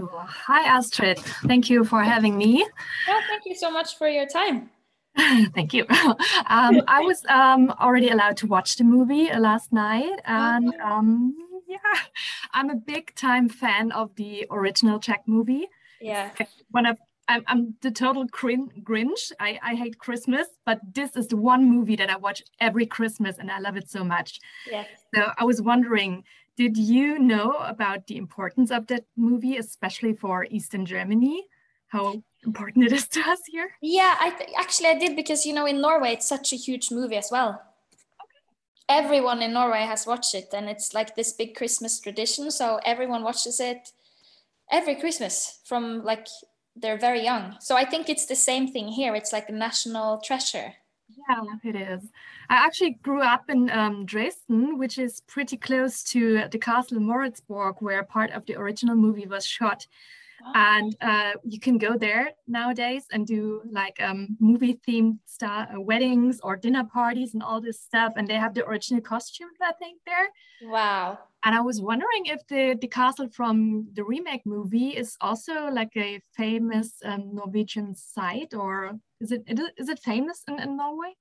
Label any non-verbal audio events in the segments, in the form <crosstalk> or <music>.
Oh, hi, Astrid. Thank you for having me. Well, thank you so much for your time. <laughs> Thank you. Um, I was um, already allowed to watch the movie last night, and um, yeah, I'm a big time fan of the original Czech movie. Yeah. One of I'm, I'm the total grin, Grinch. I, I hate Christmas, but this is the one movie that I watch every Christmas, and I love it so much. Yeah. So I was wondering, did you know about the importance of that movie, especially for Eastern Germany? How important it is to us here? Yeah, I th- actually I did because you know in Norway it's such a huge movie as well. Everyone in Norway has watched it, and it's like this big Christmas tradition. So everyone watches it every Christmas from like they're very young. So I think it's the same thing here. It's like a national treasure. Yeah, it is. I actually grew up in um, Dresden, which is pretty close to the castle Moritzburg, where part of the original movie was shot. Oh. And uh, you can go there nowadays and do like um, movie themed star uh, weddings or dinner parties and all this stuff. And they have the original costumes, I think, there. Wow. And I was wondering if the, the castle from the remake movie is also like a famous um, Norwegian site, or is it is it famous in, in Norway?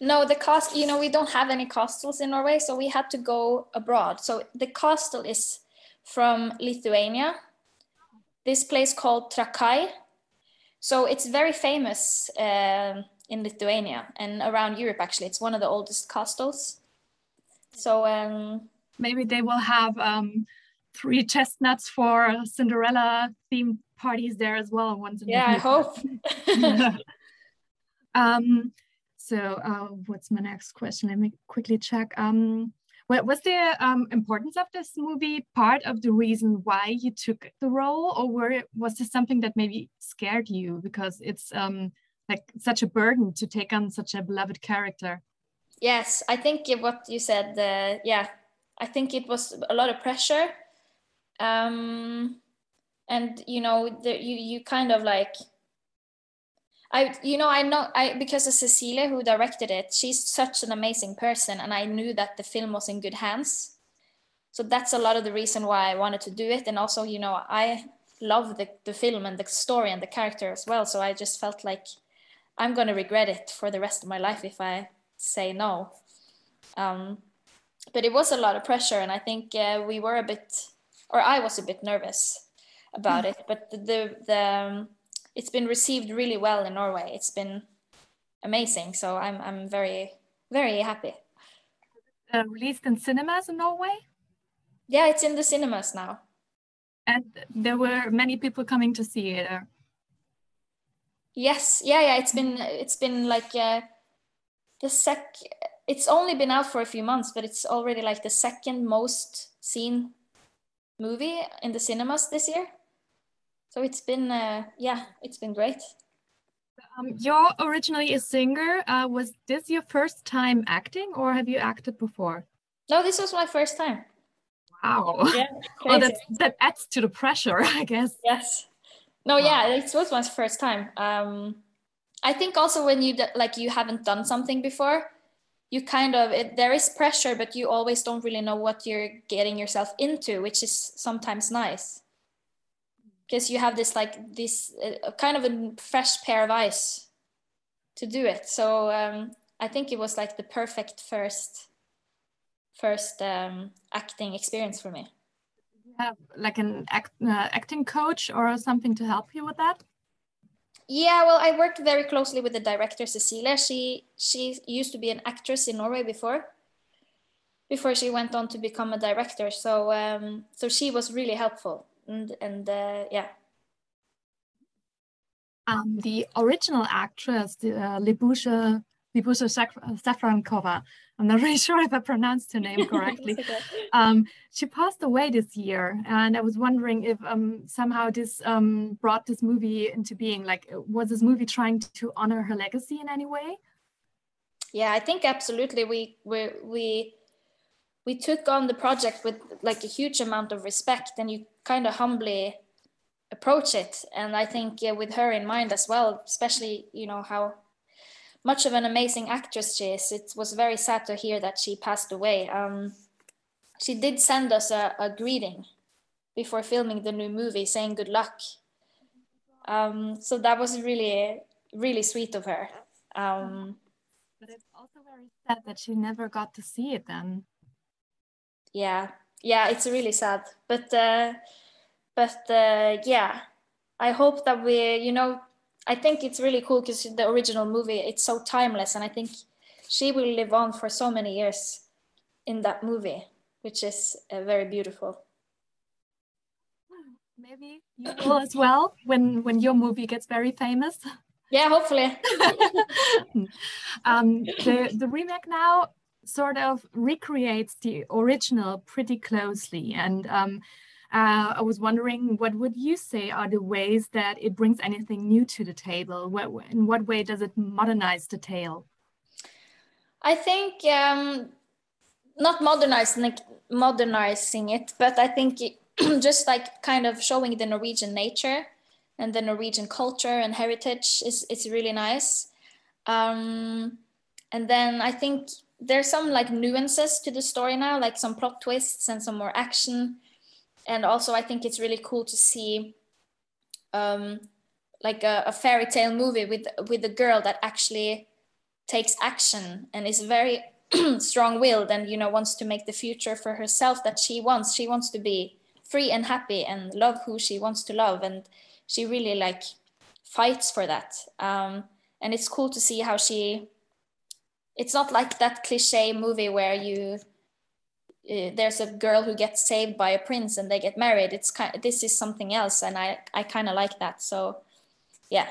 No, the cost, you know, we don't have any castles in Norway, so we had to go abroad. So the castle is from Lithuania, this place called Trakai. So it's very famous uh, in Lithuania and around Europe, actually. It's one of the oldest castles. So um, maybe they will have um, three chestnuts for Cinderella themed parties there as well. Once yeah, I hope. <laughs> <laughs> um, so uh, what's my next question? Let me quickly check. Um, was the um, importance of this movie part of the reason why you took the role, or were, was this something that maybe scared you because it's um, like such a burden to take on such a beloved character? Yes, I think what you said. Uh, yeah, I think it was a lot of pressure. Um, and you know, the, you you kind of like I you know I know I because of Cecilie who directed it she's such an amazing person and I knew that the film was in good hands. So that's a lot of the reason why I wanted to do it. And also you know I love the, the film and the story and the character as well. So I just felt like I'm gonna regret it for the rest of my life if I say no. Um, but it was a lot of pressure and I think uh, we were a bit or I was a bit nervous about mm. it. But the the, the um, it's been received really well in Norway. It's been amazing. So I'm I'm very very happy. Uh, released in cinemas in Norway. Yeah, it's in the cinemas now. And there were many people coming to see it. Yes, yeah, yeah. It's been it's been like uh, the sec. It's only been out for a few months, but it's already like the second most seen movie in the cinemas this year so it's been uh, yeah it's been great. Um, you're originally a singer. Uh, was this your first time acting or have you acted before? No this was my first time. Wow. Yeah <laughs> well, that, that adds to the pressure <laughs> i guess. Yes. No wow. yeah it was my first time. Um, i think also when you like you haven't done something before you kind of it, there is pressure but you always don't really know what you're getting yourself into which is sometimes nice because you have this like this uh, kind of a fresh pair of eyes to do it. So um, i think it was like the perfect first first um, acting experience for me. You have like an act, uh, acting coach or something to help you with that? Yeah well i worked very closely with the director cecilie. She she used to be an actress in norway before before she went on to become a director. So um, so she was really helpful and and uh, yeah. Um, the original actress, uh, Libuše Libuše Šafránková, I'm not <laughs> really sure if I pronounced her name <laughs> correctly. okay. um, she passed away this year, and I was wondering if um, somehow this um, brought this movie into being. Like, was this movie trying to honor her legacy in any way? Yeah, I think absolutely. We we we we took on the project with like a huge amount of respect, and you kind of humbly approach it and i think yeah, with her in mind as well especially you know how much of an amazing actress she is it was very sad to hear that she passed away um, she did send us a, a greeting before filming the new movie, saying good luck. Um, so that was really, really sweet of her. Um, but it's also very sad that she never got to see it then. Yeah, yeah, it's really sad. But uh, but uh, yeah, I hope that we, you know, I think it's really cool because the original movie it's so timeless, and I think she will live on for so many years in that movie, which is uh, very beautiful. Maybe you will as well when when your movie gets very famous. Yeah, hopefully. <laughs> um, the the remake now sort of recreates the original pretty closely, and um, uh, I was wondering, what would you say are the ways that it brings anything new to the table? What, in what way does it modernize the tale? I think um, not modernizing modernizing it, but I think it, <clears throat> just like kind of showing the Norwegian nature and the Norwegian culture and heritage is is really nice. Um, and then I think there's some like nuances to the story now, like some plot twists and some more action. And also, I think it's really cool to see um, like a, a fairy tale movie with with a girl that actually takes action and is very <clears throat> strong-willed and you know wants to make the future for herself that she wants. She wants to be free and happy and love who she wants to love, and she really like fights for that. Um, and it's cool to see how she it's not like that cliche movie where you uh, there's a girl who gets saved by a prince and they get married. It's kind of, this is something else and i i kind of like that so yeah.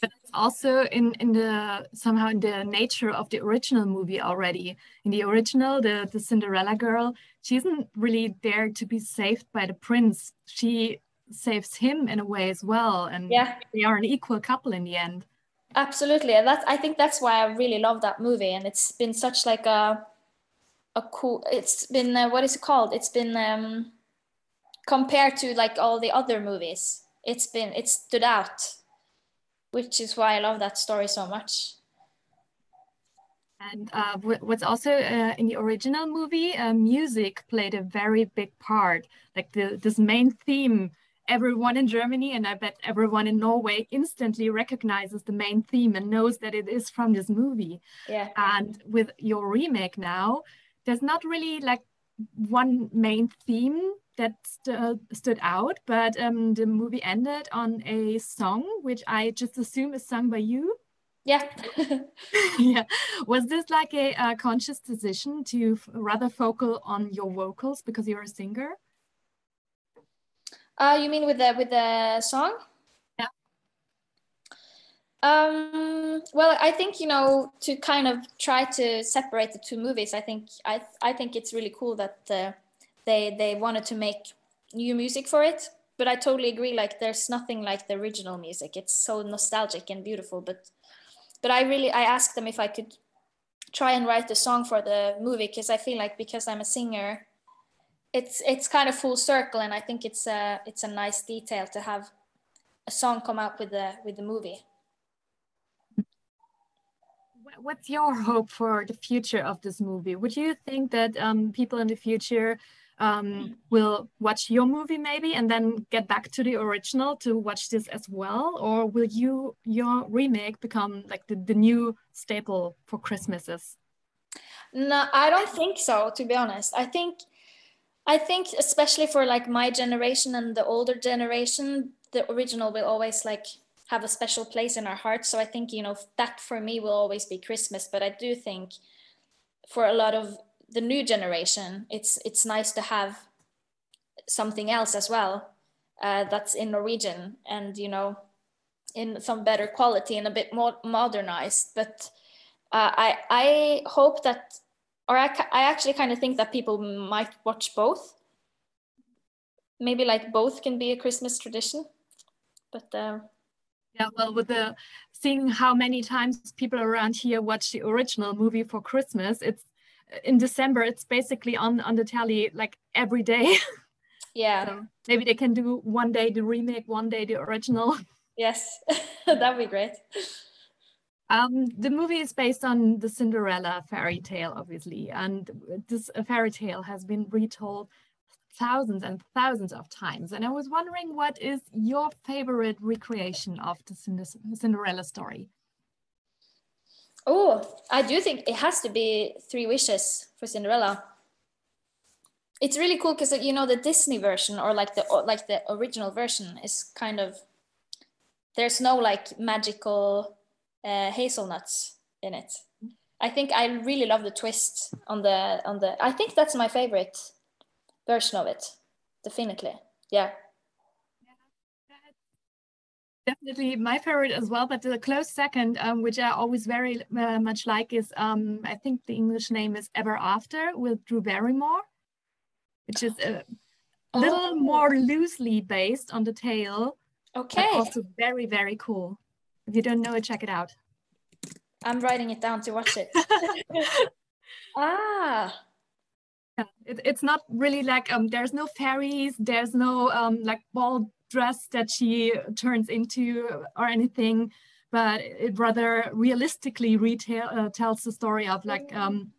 But it's also in in the somehow in the nature of the original movie already. In the original the the cinderella girl she isn't really there to be saved by the prince. She saves him in a way as well and yeah. they are an equal couple in the end absolutely and that's i think that's why i really love that movie and it's been such like a a cool it's been uh, what is it called it's been um compared to like all the other movies it's been it stood out which is why i love that story so much and uh, what's also uh, in the original movie, uh, music played a very big part. Like the this main theme everyone in Germany and I bet everyone in Norway instantly recognizes the main theme and knows that it is from this movie. Yeah. And with your remake now, there's not really like one main theme that st stood out, but um, the movie ended on a song which I just assume is sung by you. Yeah. <laughs> <laughs> yeah. Was this like a, a conscious decision to rather focal on your vocals because you're a singer? Uh, you mean with the with the song? Yeah. Um, well, I think you know to kind of try to separate the two movies. I think I I think it's really cool that uh, they they wanted to make new music for it. But I totally agree. Like, there's nothing like the original music. It's so nostalgic and beautiful. But but I really I asked them if I could try and write the song for the movie because I feel like because I'm a singer it's it's kind of full circle and i think it's a it's a nice detail to have a song come out with the with the movie. What's your <laughs> hope for the future of this movie? Would you think that um, people in the future um, will watch your movie maybe and then get back to the original to watch this as well? Or will you your remake become like the, the new staple for christmases? No i don't think so to be honest. I think I think especially for like my generation and the older generation, the original will always like have a special place in our hearts. So I think, you know, that for me will always be Christmas. But I do think for a lot of the new generation, it's it's nice to have something else as well uh, that's in Norwegian and, you know, in some better quality and a bit more modernized. But uh, I I hope that or I, I actually kind of think that people might watch both. Maybe like both can be a Christmas tradition, but uh, yeah, well, with the seeing how many times people around here watch the original movie for Christmas, it's in December. It's basically on on the telly like every day. <laughs> Yeah. so maybe they can do one day the remake, one day the original. Yes, <laughs> that'd be great. Um, the movie is based on the Cinderella fairy tale, obviously, and this fairy tale has been retold thousands and thousands of times. And I was wondering what is your favorite recreation of the Cinderella story? Oh, I do think it has to be Three Wishes for Cinderella. It's really cool because you know the Disney version or like the like the original version is kind of there's no like magical uh, hazelnuts in it. I think I really love the twist on the on the. I think that's my favorite version of it. Definitely, yeah. Definitely my favorite as well, but the close second, um, which I always very uh, much like, is um, I think the English name is Ever After with Drew Barrymore, which is a oh. little more loosely based on the tale. Okay. also very very cool. If you don't know it, check it out. I'm writing it down to watch it. <laughs> <laughs> ah. Yeah, it, it's not really like um there's no fairies, there's no um like ball dress that she turns into or anything, but it rather realistically retail uh, tells the story of like um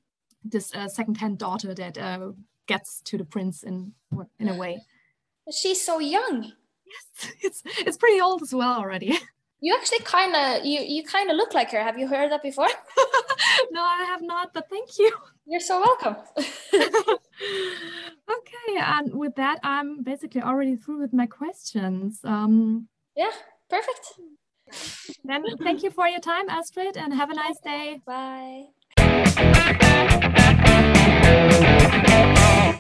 this uh, second-hand daughter that uh, gets to the prince in in a way. She's so young. Yes, <laughs> it's it's pretty old as well already. You actually kind of you you kind of look like her. Have you heard that before? <laughs> no, I have not, but thank you. You're so welcome. <laughs> okay, and with that, I'm basically already through with my questions. Um, yeah, perfect. Then thank you for your time, Astrid, and have a nice day. Bye.